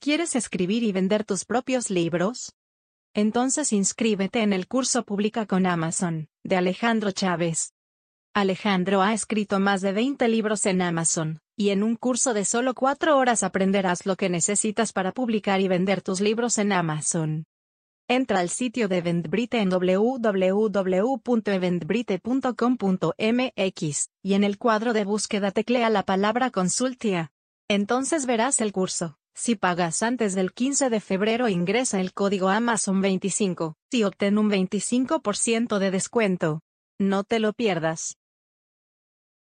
¿Quieres escribir y vender tus propios libros? Entonces inscríbete en el curso Publica con Amazon, de Alejandro Chávez. Alejandro ha escrito más de 20 libros en Amazon, y en un curso de solo 4 horas aprenderás lo que necesitas para publicar y vender tus libros en Amazon. Entra al sitio de Eventbrite en www.eventbrite.com.mx, y en el cuadro de búsqueda teclea la palabra consultia. Entonces verás el curso. Si pagas antes del 15 de febrero ingresa el código Amazon 25 y obtén un 25% de descuento. No te lo pierdas.